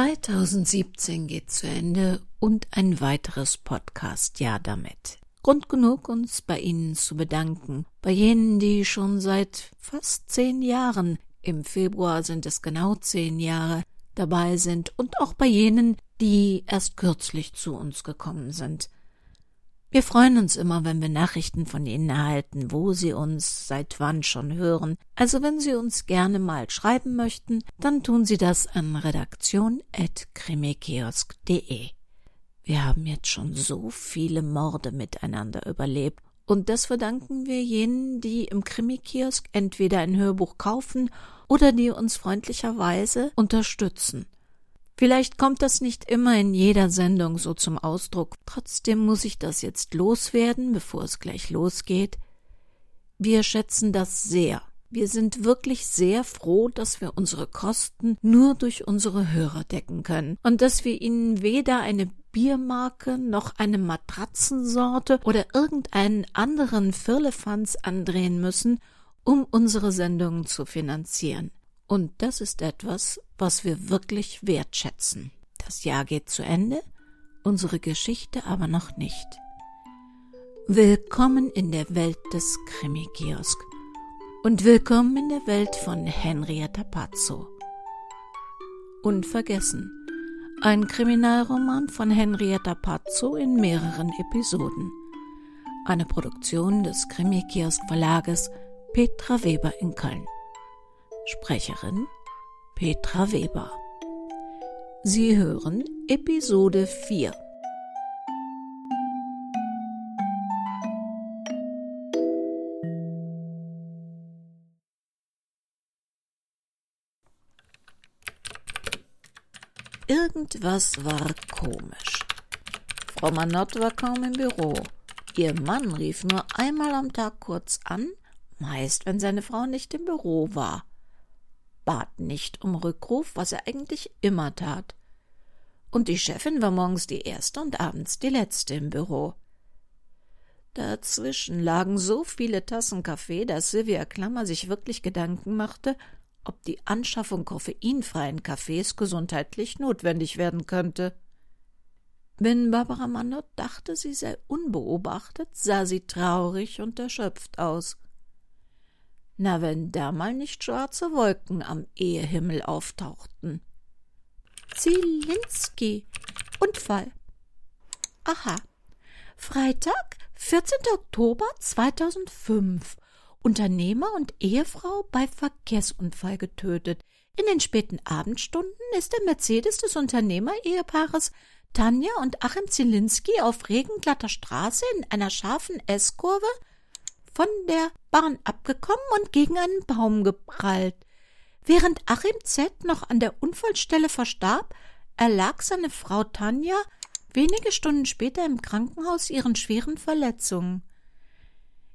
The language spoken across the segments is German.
2017 geht zu Ende und ein weiteres Podcast-Jahr damit. Grund genug, uns bei Ihnen zu bedanken. Bei jenen, die schon seit fast zehn Jahren, im Februar sind es genau zehn Jahre, dabei sind und auch bei jenen, die erst kürzlich zu uns gekommen sind. Wir freuen uns immer, wenn wir Nachrichten von Ihnen erhalten, wo Sie uns seit wann schon hören. Also wenn Sie uns gerne mal schreiben möchten, dann tun Sie das an redaktion.krimikiosk.de. Wir haben jetzt schon so viele Morde miteinander überlebt, und das verdanken wir jenen, die im Krimikiosk entweder ein Hörbuch kaufen oder die uns freundlicherweise unterstützen. Vielleicht kommt das nicht immer in jeder Sendung so zum Ausdruck, trotzdem muss ich das jetzt loswerden, bevor es gleich losgeht. Wir schätzen das sehr. Wir sind wirklich sehr froh, dass wir unsere Kosten nur durch unsere Hörer decken können und dass wir ihnen weder eine Biermarke noch eine Matratzensorte oder irgendeinen anderen Firlefanz andrehen müssen, um unsere Sendungen zu finanzieren. Und das ist etwas, was wir wirklich wertschätzen. Das Jahr geht zu Ende, unsere Geschichte aber noch nicht. Willkommen in der Welt des Krimi-Kiosk und willkommen in der Welt von Henrietta Pazzo. Unvergessen. Ein Kriminalroman von Henrietta Pazzo in mehreren Episoden. Eine Produktion des Krimi-Kiosk Verlages Petra Weber in Köln. Sprecherin Petra Weber. Sie hören Episode 4. Irgendwas war komisch. Frau Manott war kaum im Büro. Ihr Mann rief nur einmal am Tag kurz an, meist wenn seine Frau nicht im Büro war bat nicht um Rückruf, was er eigentlich immer tat. Und die Chefin war morgens die erste und abends die letzte im Büro. Dazwischen lagen so viele Tassen Kaffee, dass Sylvia Klammer sich wirklich Gedanken machte, ob die Anschaffung koffeinfreien Kaffees gesundheitlich notwendig werden könnte. Wenn Barbara Mannert dachte, sie sei unbeobachtet, sah sie traurig und erschöpft aus. Na, wenn da mal nicht schwarze Wolken am Ehehimmel auftauchten. Zielinski. Unfall. Aha. Freitag, 14. Oktober 2005. Unternehmer und Ehefrau bei Verkehrsunfall getötet. In den späten Abendstunden ist der Mercedes des Unternehmer-Ehepaares Tanja und Achim Zielinski auf regenglatter Straße in einer scharfen S-Kurve von der Bahn abgekommen und gegen einen Baum geprallt. Während Achim Z. noch an der Unfallstelle verstarb, erlag seine Frau Tanja wenige Stunden später im Krankenhaus ihren schweren Verletzungen.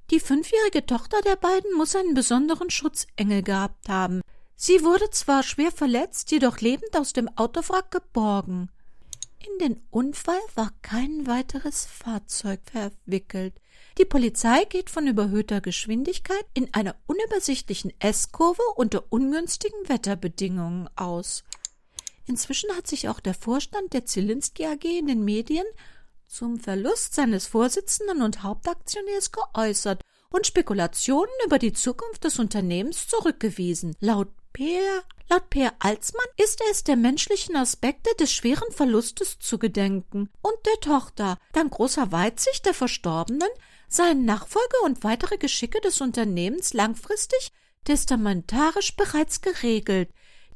Die fünfjährige Tochter der beiden muss einen besonderen Schutzengel gehabt haben. Sie wurde zwar schwer verletzt, jedoch lebend aus dem Autowrack geborgen. In den Unfall war kein weiteres Fahrzeug verwickelt. Die Polizei geht von überhöhter Geschwindigkeit in einer unübersichtlichen S-Kurve unter ungünstigen Wetterbedingungen aus. Inzwischen hat sich auch der Vorstand der Zielinski AG in den Medien zum Verlust seines Vorsitzenden und Hauptaktionärs geäußert und Spekulationen über die Zukunft des Unternehmens zurückgewiesen. Laut Peer, laut Peer Alsmann ist es der menschlichen Aspekte des schweren Verlustes zu gedenken und der Tochter, dank großer Weitsicht der Verstorbenen, seien Nachfolge und weitere Geschicke des Unternehmens langfristig testamentarisch bereits geregelt.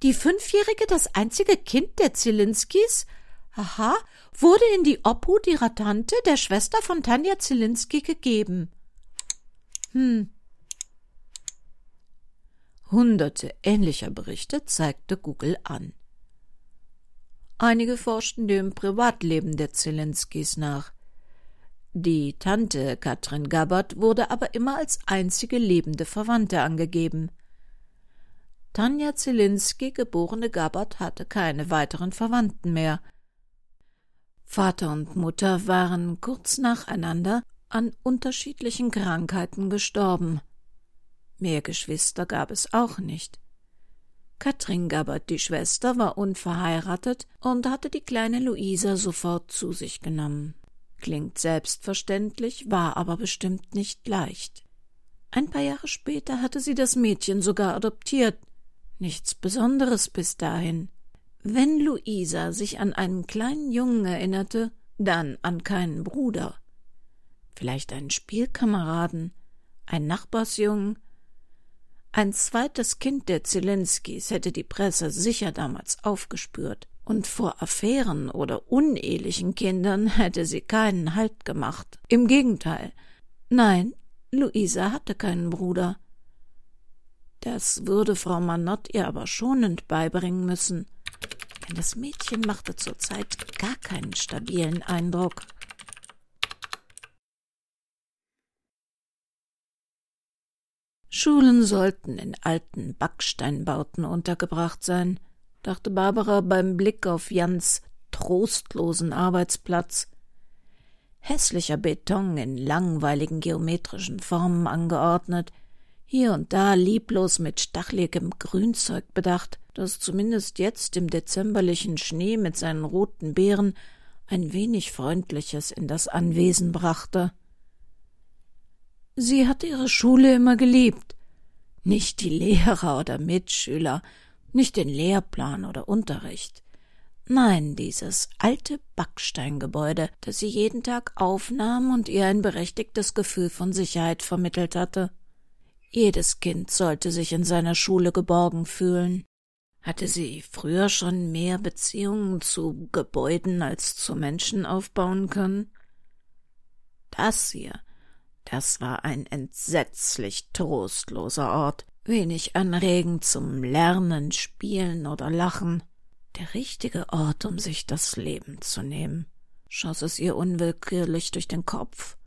Die Fünfjährige, das einzige Kind der Zielinskis, aha, wurde in die Obhut ihrer Tante, der Schwester von Tanja Zielinski, gegeben. Hm. Hunderte ähnlicher Berichte zeigte Google an. Einige forschten dem Privatleben der Zielinskis nach. Die Tante Katrin Gabbard wurde aber immer als einzige lebende Verwandte angegeben. Tanja Zielinski, geborene Gabbard, hatte keine weiteren Verwandten mehr. Vater und Mutter waren kurz nacheinander an unterschiedlichen Krankheiten gestorben. Mehr Geschwister gab es auch nicht. Katrin Gabbert, die Schwester, war unverheiratet und hatte die kleine Luisa sofort zu sich genommen. Klingt selbstverständlich, war aber bestimmt nicht leicht. Ein paar Jahre später hatte sie das Mädchen sogar adoptiert. Nichts Besonderes bis dahin. Wenn Luisa sich an einen kleinen Jungen erinnerte, dann an keinen Bruder. Vielleicht einen Spielkameraden, ein Nachbarsjungen. Ein zweites Kind der Zelenskis hätte die Presse sicher damals aufgespürt, und vor Affären oder unehelichen Kindern hätte sie keinen Halt gemacht. Im Gegenteil. Nein, Luisa hatte keinen Bruder. Das würde Frau Manott ihr aber schonend beibringen müssen denn das Mädchen machte zurzeit gar keinen stabilen Eindruck. Schulen sollten in alten Backsteinbauten untergebracht sein, dachte Barbara beim Blick auf Jans trostlosen Arbeitsplatz. Hässlicher Beton in langweiligen geometrischen Formen angeordnet, hier und da lieblos mit stacheligem Grünzeug bedacht, das zumindest jetzt im dezemberlichen Schnee mit seinen roten Beeren ein wenig Freundliches in das Anwesen brachte. Sie hatte ihre Schule immer geliebt, nicht die Lehrer oder Mitschüler, nicht den Lehrplan oder Unterricht. Nein, dieses alte Backsteingebäude, das sie jeden Tag aufnahm und ihr ein berechtigtes Gefühl von Sicherheit vermittelt hatte. Jedes Kind sollte sich in seiner Schule geborgen fühlen. Hatte sie früher schon mehr Beziehungen zu Gebäuden als zu Menschen aufbauen können? Das hier, das war ein entsetzlich trostloser Ort, wenig anregend zum Lernen, Spielen oder Lachen. Der richtige Ort, um sich das Leben zu nehmen, schoss es ihr unwillkürlich durch den Kopf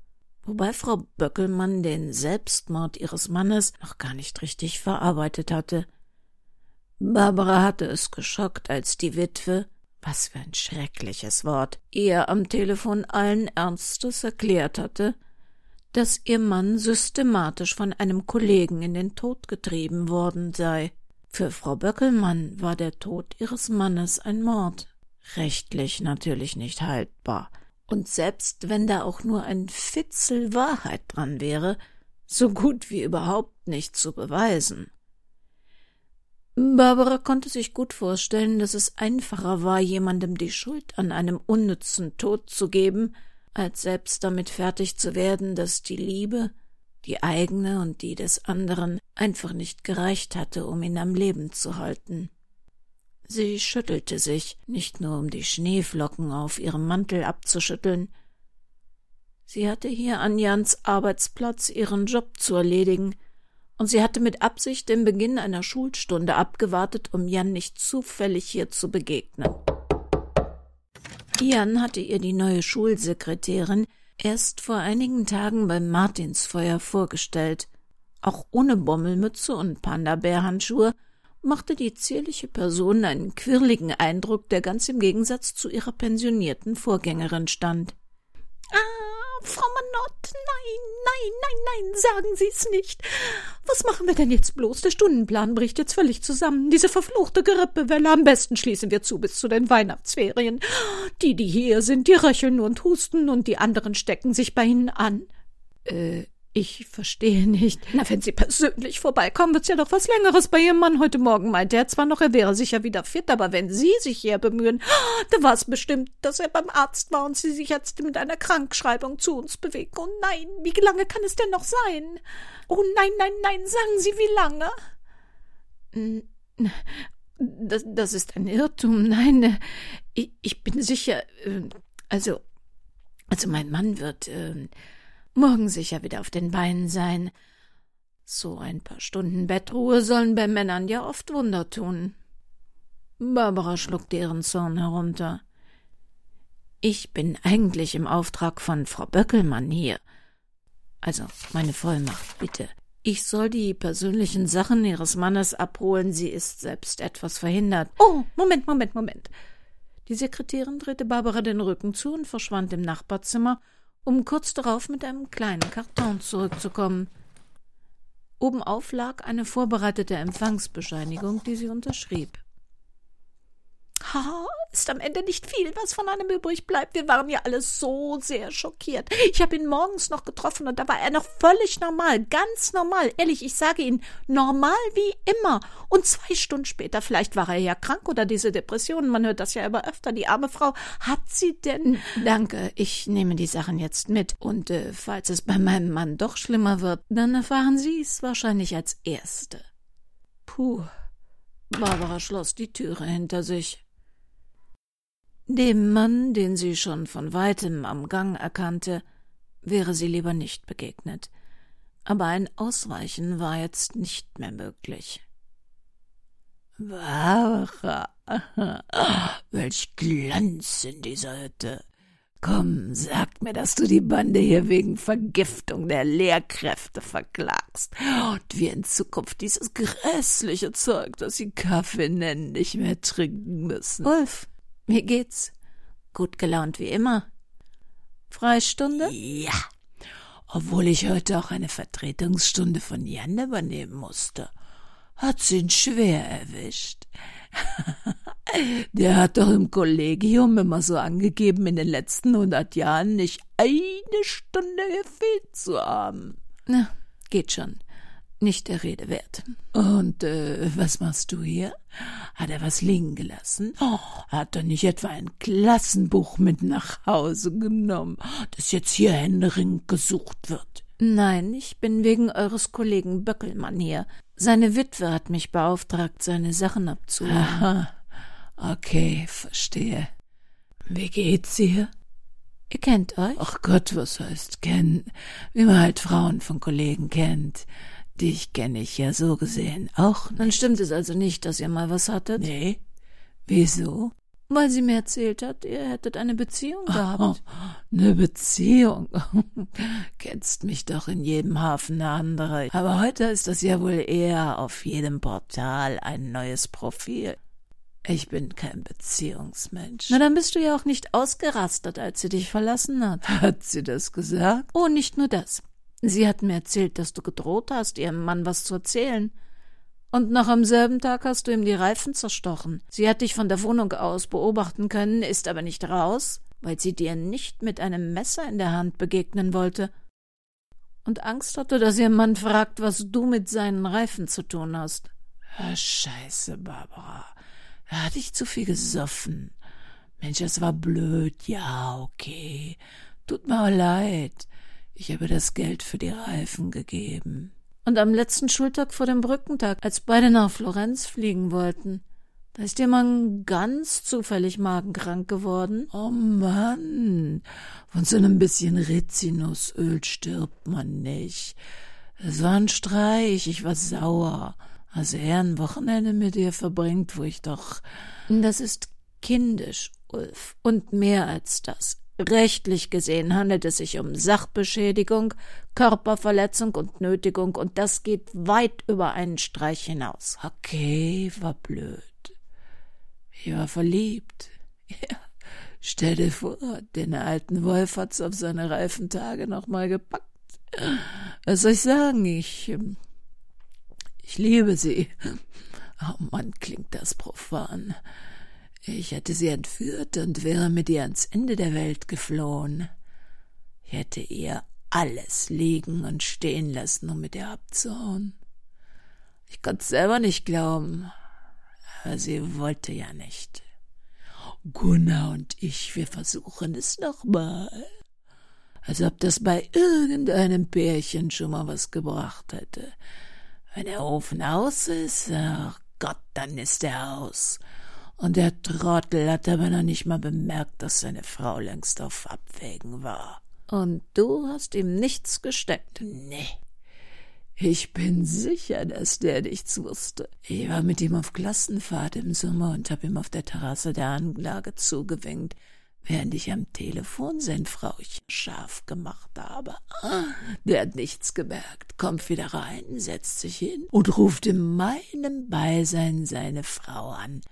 wobei Frau Böckelmann den Selbstmord ihres Mannes noch gar nicht richtig verarbeitet hatte. Barbara hatte es geschockt, als die Witwe, was für ein schreckliches Wort, ihr am Telefon allen Ernstes erklärt hatte, dass ihr Mann systematisch von einem Kollegen in den Tod getrieben worden sei. Für Frau Böckelmann war der Tod ihres Mannes ein Mord, rechtlich natürlich nicht haltbar, und selbst wenn da auch nur ein Fitzel Wahrheit dran wäre, so gut wie überhaupt nicht zu beweisen. Barbara konnte sich gut vorstellen, dass es einfacher war, jemandem die Schuld an einem unnützen Tod zu geben, als selbst damit fertig zu werden, dass die Liebe, die eigene und die des anderen, einfach nicht gereicht hatte, um ihn am Leben zu halten. Sie schüttelte sich, nicht nur um die Schneeflocken auf ihrem Mantel abzuschütteln. Sie hatte hier an Jans Arbeitsplatz ihren Job zu erledigen, und sie hatte mit Absicht den Beginn einer Schulstunde abgewartet, um Jan nicht zufällig hier zu begegnen. Jan hatte ihr die neue Schulsekretärin erst vor einigen Tagen beim Martinsfeuer vorgestellt. Auch ohne Bommelmütze und Panda-Bärhandschuhe machte die zierliche Person einen quirligen Eindruck, der ganz im Gegensatz zu ihrer pensionierten Vorgängerin stand. Frau Manott, nein, nein, nein, nein, sagen Sie's nicht. Was machen wir denn jetzt bloß? Der Stundenplan bricht jetzt völlig zusammen. Diese verfluchte Grippewelle. Am besten schließen wir zu bis zu den Weihnachtsferien. Die, die hier sind, die röcheln und husten und die anderen stecken sich bei Ihnen an. Äh, ich verstehe nicht. Na, wenn Sie persönlich vorbeikommen, wird's ja doch was Längeres bei Ihrem Mann. Heute Morgen meinte er zwar noch, er wäre sicher wieder fit, aber wenn Sie sich hier bemühen, da war es bestimmt, dass er beim Arzt war und Sie sich jetzt mit einer Krankschreibung zu uns bewegen. Oh nein, wie lange kann es denn noch sein? Oh nein, nein, nein, sagen Sie, wie lange? Das, das ist ein Irrtum. Nein, äh, ich, ich bin sicher, äh, also, also mein Mann wird, äh, morgen sicher wieder auf den Beinen sein. So ein paar Stunden Bettruhe sollen bei Männern ja oft Wunder tun. Barbara schluckte ihren Zorn herunter. Ich bin eigentlich im Auftrag von Frau Böckelmann hier. Also, meine Vollmacht, bitte. Ich soll die persönlichen Sachen Ihres Mannes abholen. Sie ist selbst etwas verhindert. Oh, Moment, Moment, Moment. Die Sekretärin drehte Barbara den Rücken zu und verschwand im Nachbarzimmer, um kurz darauf mit einem kleinen Karton zurückzukommen. Obenauf lag eine vorbereitete Empfangsbescheinigung, die sie unterschrieb. Ha, ist am Ende nicht viel, was von einem übrig bleibt. Wir waren ja alle so sehr schockiert. Ich habe ihn morgens noch getroffen und da war er noch völlig normal, ganz normal. Ehrlich, ich sage Ihnen, normal wie immer. Und zwei Stunden später, vielleicht war er ja krank oder diese Depressionen, man hört das ja immer öfter. Die arme Frau, hat sie denn. Danke, ich nehme die Sachen jetzt mit. Und äh, falls es bei meinem Mann doch schlimmer wird, dann erfahren Sie es wahrscheinlich als Erste. Puh. Barbara schloss die Türe hinter sich. Dem Mann, den sie schon von weitem am Gang erkannte, wäre sie lieber nicht begegnet, aber ein Ausweichen war jetzt nicht mehr möglich. Barbara, welch Glanz in dieser Hütte. Komm, sag mir, dass du die Bande hier wegen Vergiftung der Lehrkräfte verklagst und wir in Zukunft dieses grässliche Zeug, das sie Kaffee nennen, nicht mehr trinken müssen. Ulf, wie geht's? Gut gelaunt wie immer. Freistunde? Ja. Obwohl ich heute auch eine Vertretungsstunde von Jan übernehmen musste. Hat sie ihn schwer erwischt. Der hat doch im Kollegium immer so angegeben, in den letzten hundert Jahren nicht eine Stunde gefehlt zu haben. Na, geht schon nicht der Rede wert. Und äh, was machst du hier? Hat er was liegen gelassen? Oh, hat er nicht etwa ein Klassenbuch mit nach Hause genommen, das jetzt hier händeringend gesucht wird? Nein, ich bin wegen eures Kollegen Böckelmann hier. Seine Witwe hat mich beauftragt, seine Sachen abzuholen. Aha. Okay, verstehe. Wie geht's ihr? Ihr kennt euch? Ach Gott, was heißt kennen? Wie man halt Frauen von Kollegen kennt. Dich kenne ich ja so gesehen auch. Nicht. Dann stimmt es also nicht, dass ihr mal was hattet? Nee. Wieso? Weil sie mir erzählt hat, ihr hättet eine Beziehung gehabt. Oh, eine Beziehung? Kennst mich doch in jedem Hafen eine andere. Aber heute ist das ja wohl eher auf jedem Portal ein neues Profil. Ich bin kein Beziehungsmensch. Na, dann bist du ja auch nicht ausgerastet, als sie dich verlassen hat. Hat sie das gesagt? Oh, nicht nur das. Sie hat mir erzählt, dass du gedroht hast, ihrem Mann was zu erzählen. Und noch am selben Tag hast du ihm die Reifen zerstochen. Sie hat dich von der Wohnung aus beobachten können, ist aber nicht raus, weil sie dir nicht mit einem Messer in der Hand begegnen wollte. Und Angst hatte, dass ihr Mann fragt, was du mit seinen Reifen zu tun hast. Ah, scheiße, Barbara. Da hatte ich zu viel gesoffen. Mensch, das war blöd. Ja, okay. Tut mir leid. Ich habe das Geld für die Reifen gegeben. Und am letzten Schultag vor dem Brückentag, als beide nach Florenz fliegen wollten, da ist Mann ganz zufällig magenkrank geworden. Oh Mann, von so einem bisschen Rizinusöl stirbt man nicht. Es war ein Streich, ich war sauer. Als er ein Wochenende mit ihr verbringt, wo ich doch. Das ist kindisch, Ulf, und mehr als das. Rechtlich gesehen handelt es sich um Sachbeschädigung, Körperverletzung und Nötigung, und das geht weit über einen Streich hinaus. Okay, war blöd. Ich war verliebt. Ja, stell dir vor, den alten Wolf hat's auf seine reifen Tage noch mal gepackt. Was soll ich sagen? Ich, ähm, ich liebe sie. Oh Mann, klingt das profan. Ich hätte sie entführt und wäre mit ihr ans Ende der Welt geflohen. Ich hätte ihr alles liegen und stehen lassen, um mit ihr abzuhauen. Ich konnte selber nicht glauben, aber sie wollte ja nicht. Gunnar und ich, wir versuchen es nochmal. Als ob das bei irgendeinem Pärchen schon mal was gebracht hätte. Wenn der Ofen aus ist, ach Gott, dann ist er aus. Und der Trottel hat aber noch nicht mal bemerkt, dass seine Frau längst auf Abwägen war. Und du hast ihm nichts gesteckt? Nee. Ich bin sicher, dass der nichts wusste. Ich war mit ihm auf Klassenfahrt im Sommer und hab ihm auf der Terrasse der Anlage zugewinkt, während ich am Telefon sein Frauchen scharf gemacht habe. Der hat nichts gemerkt, kommt wieder rein, setzt sich hin und ruft in meinem Beisein seine Frau an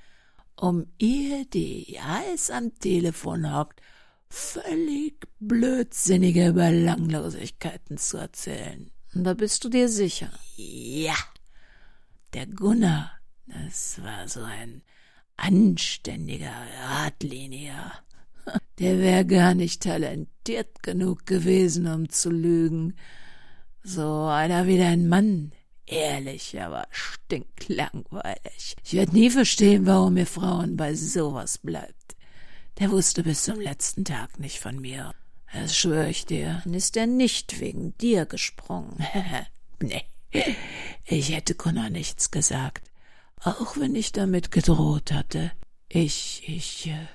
um ihr, die heiß am Telefon hockt, völlig blödsinnige Belanglosigkeiten zu erzählen. Da bist du dir sicher. Ja. Der Gunnar, das war so ein anständiger, geradliniger. Der wäre gar nicht talentiert genug gewesen, um zu lügen. So einer wie dein Mann, ehrlich, aber stinklangweilig. Ich werd nie verstehen, warum ihr Frauen bei sowas bleibt. Der wusste bis zum letzten Tag nicht von mir. Das schwör ich dir. Dann ist er nicht wegen dir gesprungen. nee, ich hätte Connor nichts gesagt. Auch wenn ich damit gedroht hatte. Ich, ich, äh,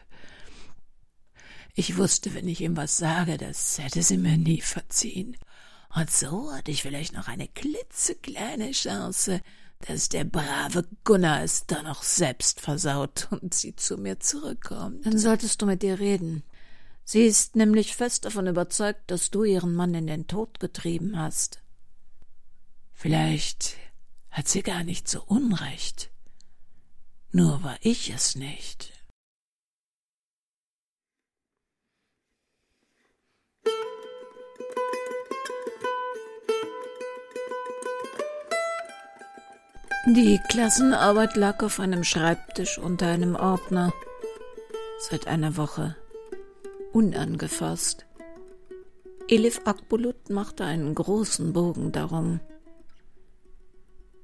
ich wusste, wenn ich ihm was sage, das hätte sie mir nie verziehen. Und so hatte ich vielleicht noch eine klitzekleine Chance, dass der brave Gunnar es da noch selbst versaut und sie zu mir zurückkommt. Dann solltest du mit ihr reden. Sie ist nämlich fest davon überzeugt, dass du ihren Mann in den Tod getrieben hast. Vielleicht hat sie gar nicht so Unrecht. Nur war ich es nicht. Die Klassenarbeit lag auf einem Schreibtisch unter einem Ordner. Seit einer Woche. Unangefasst. Elif Akbulut machte einen großen Bogen darum.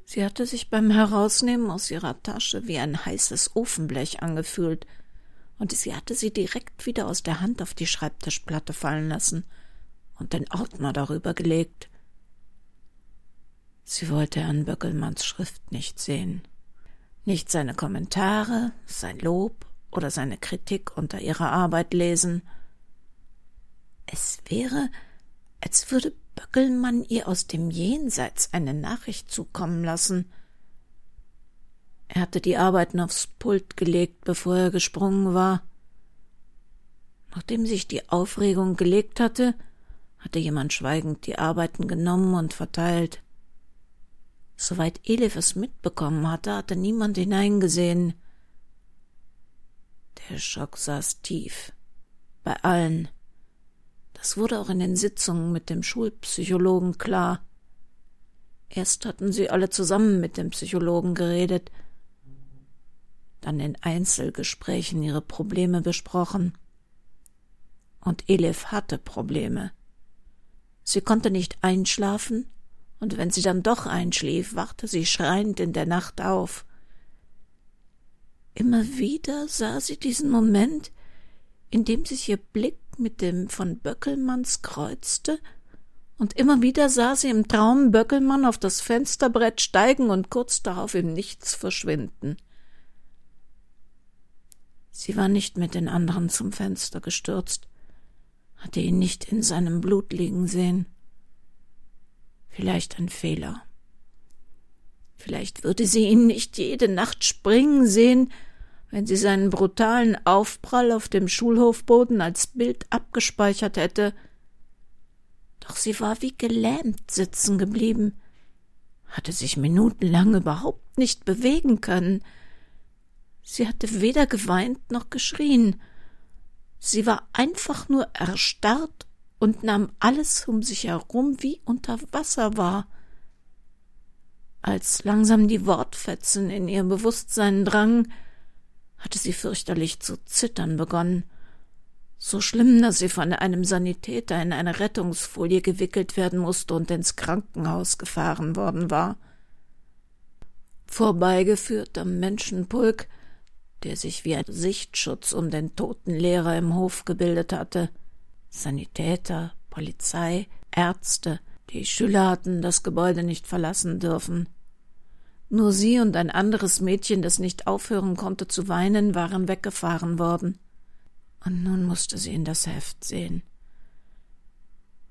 Sie hatte sich beim Herausnehmen aus ihrer Tasche wie ein heißes Ofenblech angefühlt, und sie hatte sie direkt wieder aus der Hand auf die Schreibtischplatte fallen lassen und den Ordner darüber gelegt. Sie wollte Herrn Böckelmanns Schrift nicht sehen. Nicht seine Kommentare, sein Lob oder seine Kritik unter ihrer Arbeit lesen. Es wäre, als würde Böckelmann ihr aus dem Jenseits eine Nachricht zukommen lassen. Er hatte die Arbeiten aufs Pult gelegt, bevor er gesprungen war. Nachdem sich die Aufregung gelegt hatte, hatte jemand schweigend die Arbeiten genommen und verteilt. Soweit Elif es mitbekommen hatte, hatte niemand hineingesehen. Der Schock saß tief. Bei allen. Das wurde auch in den Sitzungen mit dem Schulpsychologen klar. Erst hatten sie alle zusammen mit dem Psychologen geredet, dann in Einzelgesprächen ihre Probleme besprochen. Und Elif hatte Probleme. Sie konnte nicht einschlafen und wenn sie dann doch einschlief, wachte sie schreiend in der Nacht auf. Immer wieder sah sie diesen Moment, in dem sich ihr Blick mit dem von Böckelmanns kreuzte, und immer wieder sah sie im Traum Böckelmann auf das Fensterbrett steigen und kurz darauf im Nichts verschwinden. Sie war nicht mit den anderen zum Fenster gestürzt, hatte ihn nicht in seinem Blut liegen sehen. Vielleicht ein Fehler. Vielleicht würde sie ihn nicht jede Nacht springen sehen, wenn sie seinen brutalen Aufprall auf dem Schulhofboden als Bild abgespeichert hätte. Doch sie war wie gelähmt sitzen geblieben, hatte sich minutenlang überhaupt nicht bewegen können. Sie hatte weder geweint noch geschrien. Sie war einfach nur erstarrt und nahm alles um sich herum wie unter Wasser wahr. Als langsam die Wortfetzen in ihr Bewusstsein drangen, hatte sie fürchterlich zu zittern begonnen. So schlimm, dass sie von einem Sanitäter in eine Rettungsfolie gewickelt werden musste und ins Krankenhaus gefahren worden war. Vorbeigeführt am Menschenpulk, der sich wie ein Sichtschutz um den toten Lehrer im Hof gebildet hatte, Sanitäter, Polizei, Ärzte, die Schüler hatten das Gebäude nicht verlassen dürfen. Nur sie und ein anderes Mädchen, das nicht aufhören konnte zu weinen, waren weggefahren worden. Und nun musste sie in das Heft sehen.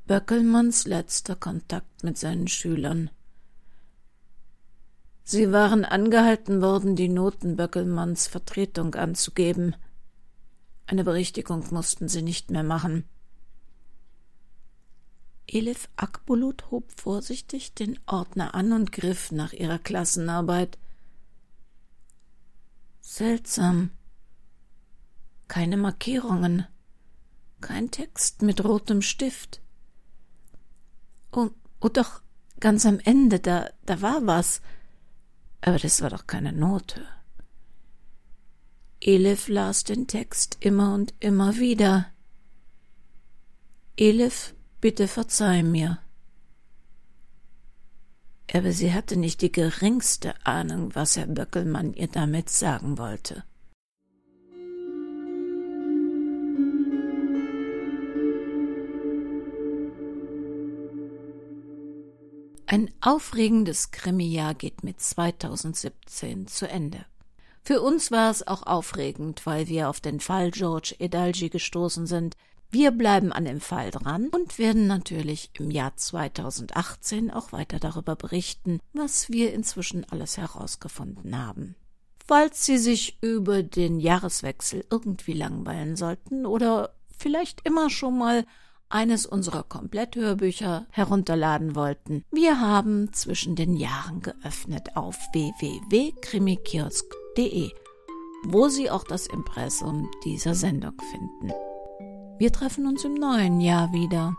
Böckelmanns letzter Kontakt mit seinen Schülern. Sie waren angehalten worden, die Noten Böckelmanns Vertretung anzugeben. Eine Berichtigung mussten sie nicht mehr machen. Elif Akbulut hob vorsichtig den Ordner an und griff nach ihrer Klassenarbeit. Seltsam. Keine Markierungen, kein Text mit rotem Stift. Oh, oh doch, Ganz am Ende, da, da war was. Aber das war doch keine Note. Elif las den Text immer und immer wieder. Elif, bitte verzeih mir. Aber sie hatte nicht die geringste Ahnung, was Herr Böckelmann ihr damit sagen wollte. Ein aufregendes Krimijahr geht mit 2017 zu Ende. Für uns war es auch aufregend, weil wir auf den Fall George Edalji gestoßen sind. Wir bleiben an dem Fall dran und werden natürlich im Jahr 2018 auch weiter darüber berichten, was wir inzwischen alles herausgefunden haben. Falls Sie sich über den Jahreswechsel irgendwie langweilen sollten oder vielleicht immer schon mal eines unserer Kompletthörbücher herunterladen wollten. Wir haben zwischen den Jahren geöffnet auf www.krimikiosk.de, wo Sie auch das Impressum dieser Sendung finden. Wir treffen uns im neuen Jahr wieder.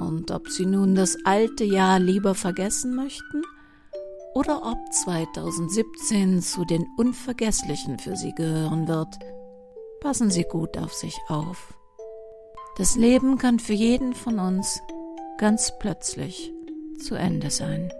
Und ob Sie nun das alte Jahr lieber vergessen möchten oder ob 2017 zu den unvergesslichen für Sie gehören wird, passen Sie gut auf sich auf. Das Leben kann für jeden von uns ganz plötzlich zu Ende sein.